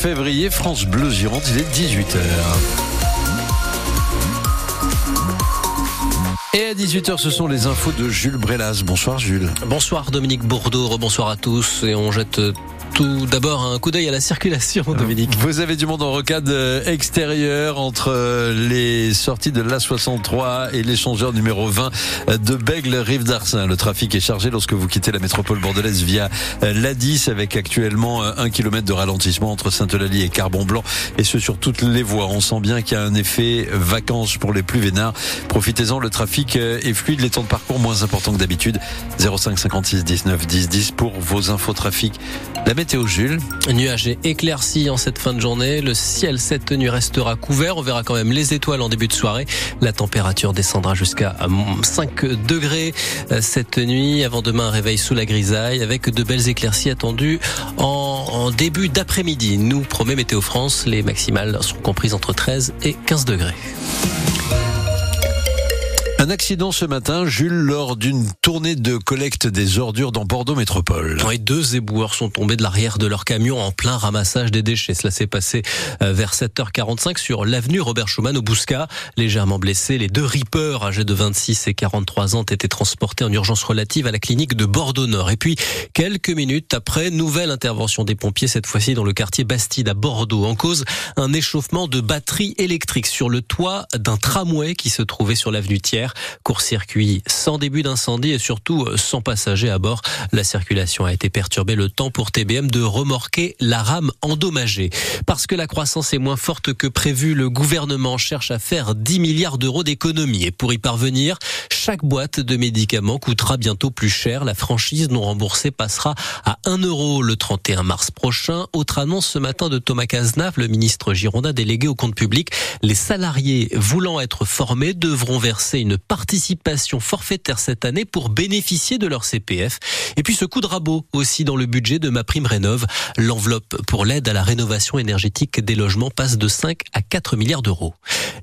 février, France Bleu Gironde, il est 18h. Et à 18h, ce sont les infos de Jules Brelas. Bonsoir Jules. Bonsoir Dominique Bourdeau, bonsoir à tous. Et on jette tout d'abord un coup d'œil à la circulation, Dominique. Vous avez du monde en rocade euh, extérieure entre euh, les sorties de l'A63 et l'échangeur numéro 20 euh, de Bègle, Rive d'Arsin. Le trafic est chargé lorsque vous quittez la métropole bordelaise via l'A10 avec actuellement un kilomètre de ralentissement entre Sainte-Eulalie et Carbon-Blanc et ce sur toutes les voies. On sent bien qu'il y a un effet vacances pour les plus vénards. Profitez-en, le trafic est fluide, les temps de parcours moins importants que d'habitude. 05 56 19 10 10 pour vos infos trafic. La météo Jules. Nuages et éclaircies en cette fin de journée. Le ciel cette nuit restera couvert. On verra quand même les étoiles en début de soirée. La température descendra jusqu'à 5 degrés euh, cette nuit. Avant demain, un réveil sous la grisaille avec de belles éclaircies attendues en, en début d'après-midi. Nous promet Météo France. Les maximales sont comprises entre 13 et 15 degrés. Un accident ce matin, Jules, lors d'une tournée de collecte des ordures dans Bordeaux Métropole. Oui, deux éboueurs sont tombés de l'arrière de leur camion en plein ramassage des déchets. Cela s'est passé euh, vers 7h45 sur l'avenue Robert Schumann au Bouscat. Légèrement blessés, les deux rippers âgés de 26 et 43 ans été transportés en urgence relative à la clinique de Bordeaux-Nord. Et puis, quelques minutes après, nouvelle intervention des pompiers, cette fois-ci dans le quartier Bastide à Bordeaux. En cause, un échauffement de batterie électrique sur le toit d'un tramway qui se trouvait sur l'avenue Thiers. Court-circuit sans début d'incendie et surtout euh, sans passagers à bord. La circulation a été perturbée le temps pour TBM de remorquer la rame endommagée. Parce que la croissance est moins forte que prévu, le gouvernement cherche à faire 10 milliards d'euros d'économies. Et pour y parvenir, chaque boîte de médicaments coûtera bientôt plus cher. La franchise non remboursée passera à 1 euro le 31 mars prochain. Autre annonce ce matin de Thomas Cazenave, le ministre Girondin délégué au compte public. Les salariés voulant être formés devront verser une participation forfaitaire cette année pour bénéficier de leur CPF. Et puis ce coup de rabot aussi dans le budget de ma prime rénove. L'enveloppe pour l'aide à la rénovation énergétique des logements passe de 5 à 4 milliards d'euros.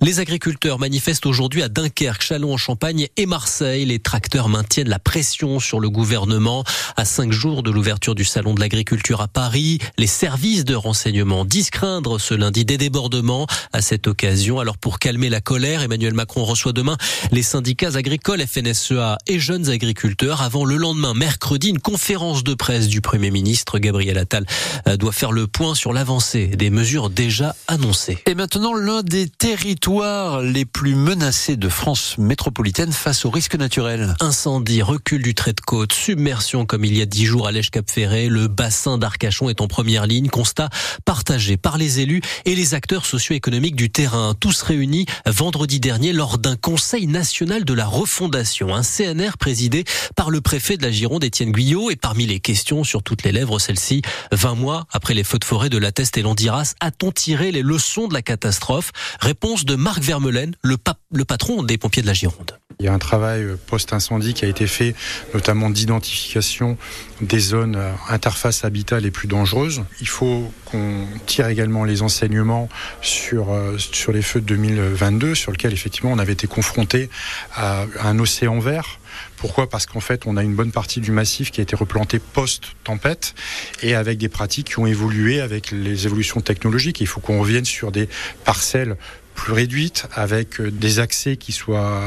Les agriculteurs manifestent aujourd'hui à Dunkerque, Châlons-en-Champagne et Marseille. Les tracteurs maintiennent la pression sur le gouvernement. À cinq jours de l'ouverture du salon de l'agriculture à Paris, les services de renseignement disent craindre ce lundi des débordements à cette occasion. Alors pour calmer la colère, Emmanuel Macron reçoit demain les syndicats agricoles, FNSEA et jeunes agriculteurs. Avant le lendemain, mercredi, une conférence de presse du Premier ministre Gabriel Attal euh, doit faire le point sur l'avancée des mesures déjà annoncées. Et maintenant, l'un des territoires les plus menacés de France métropolitaine face aux risques naturels. Incendie, recul du trait de côte, submersion comme il y a dix jours à l'Èche-Cap-Ferré, le bassin d'Arcachon est en première ligne. Constat partagé par les élus et les acteurs socio-économiques du terrain. Tous réunis vendredi dernier lors d'un conseil national de la refondation, un CNR présidé par le préfet de la Gironde, Étienne Guyot, et parmi les questions sur toutes les lèvres, celle-ci, 20 mois après les feux de forêt de la Teste et l'Andiras, a-t-on tiré les leçons de la catastrophe? Réponse de Marc Vermeulen, le, le patron des pompiers de la Gironde. Il y a un travail post-incendie qui a été fait, notamment d'identification des zones interfaces habitat les plus dangereuses. Il faut qu'on tire également les enseignements sur, euh, sur les feux de 2022, sur lesquels effectivement on avait été confronté un océan vert. Pourquoi? Parce qu'en fait, on a une bonne partie du massif qui a été replanté post-tempête et avec des pratiques qui ont évolué avec les évolutions technologiques. Il faut qu'on revienne sur des parcelles plus réduite, avec euh, des accès qui soient,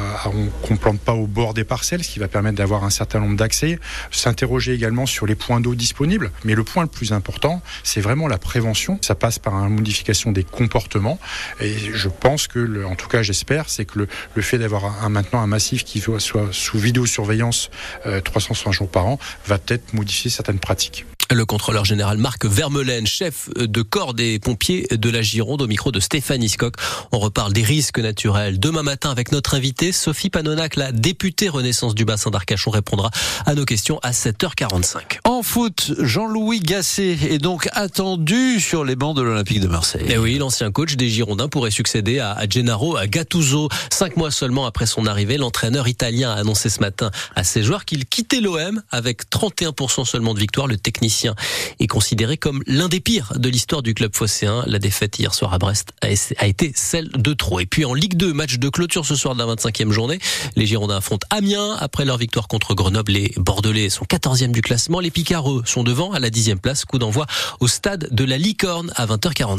qu'on plante pas au bord des parcelles, ce qui va permettre d'avoir un certain nombre d'accès. S'interroger également sur les points d'eau disponibles. Mais le point le plus important, c'est vraiment la prévention. Ça passe par une modification des comportements. Et je pense que, en tout cas, j'espère, c'est que le, fait d'avoir maintenant un massif qui soit sous vidéosurveillance euh, 360 jours par an va peut-être modifier certaines pratiques. Le contrôleur général Marc Vermeulen, chef de corps des pompiers de la Gironde, au micro de Stéphanie Scott. On reparle des risques naturels demain matin avec notre invitée Sophie Panonac, la députée Renaissance du bassin d'Arcachon, répondra à nos questions à 7h45. En foot, Jean-Louis Gasset est donc attendu sur les bancs de l'Olympique de Marseille. Et eh oui, l'ancien coach des Girondins pourrait succéder à Gennaro Gattuso. Cinq mois seulement après son arrivée, l'entraîneur italien a annoncé ce matin à ses joueurs qu'il quittait l'OM avec 31% seulement de victoire. Le technicien est considéré comme l'un des pires de l'histoire du club phocéen. La défaite hier soir à Brest a été celle de trop. Et puis en Ligue 2, match de clôture ce soir de la 25e journée. Les Girondins affrontent Amiens après leur victoire contre Grenoble. Les Bordelais sont 14e du classement. Les Picareux sont devant à la 10e place. Coup d'envoi au stade de la Licorne à 20h45.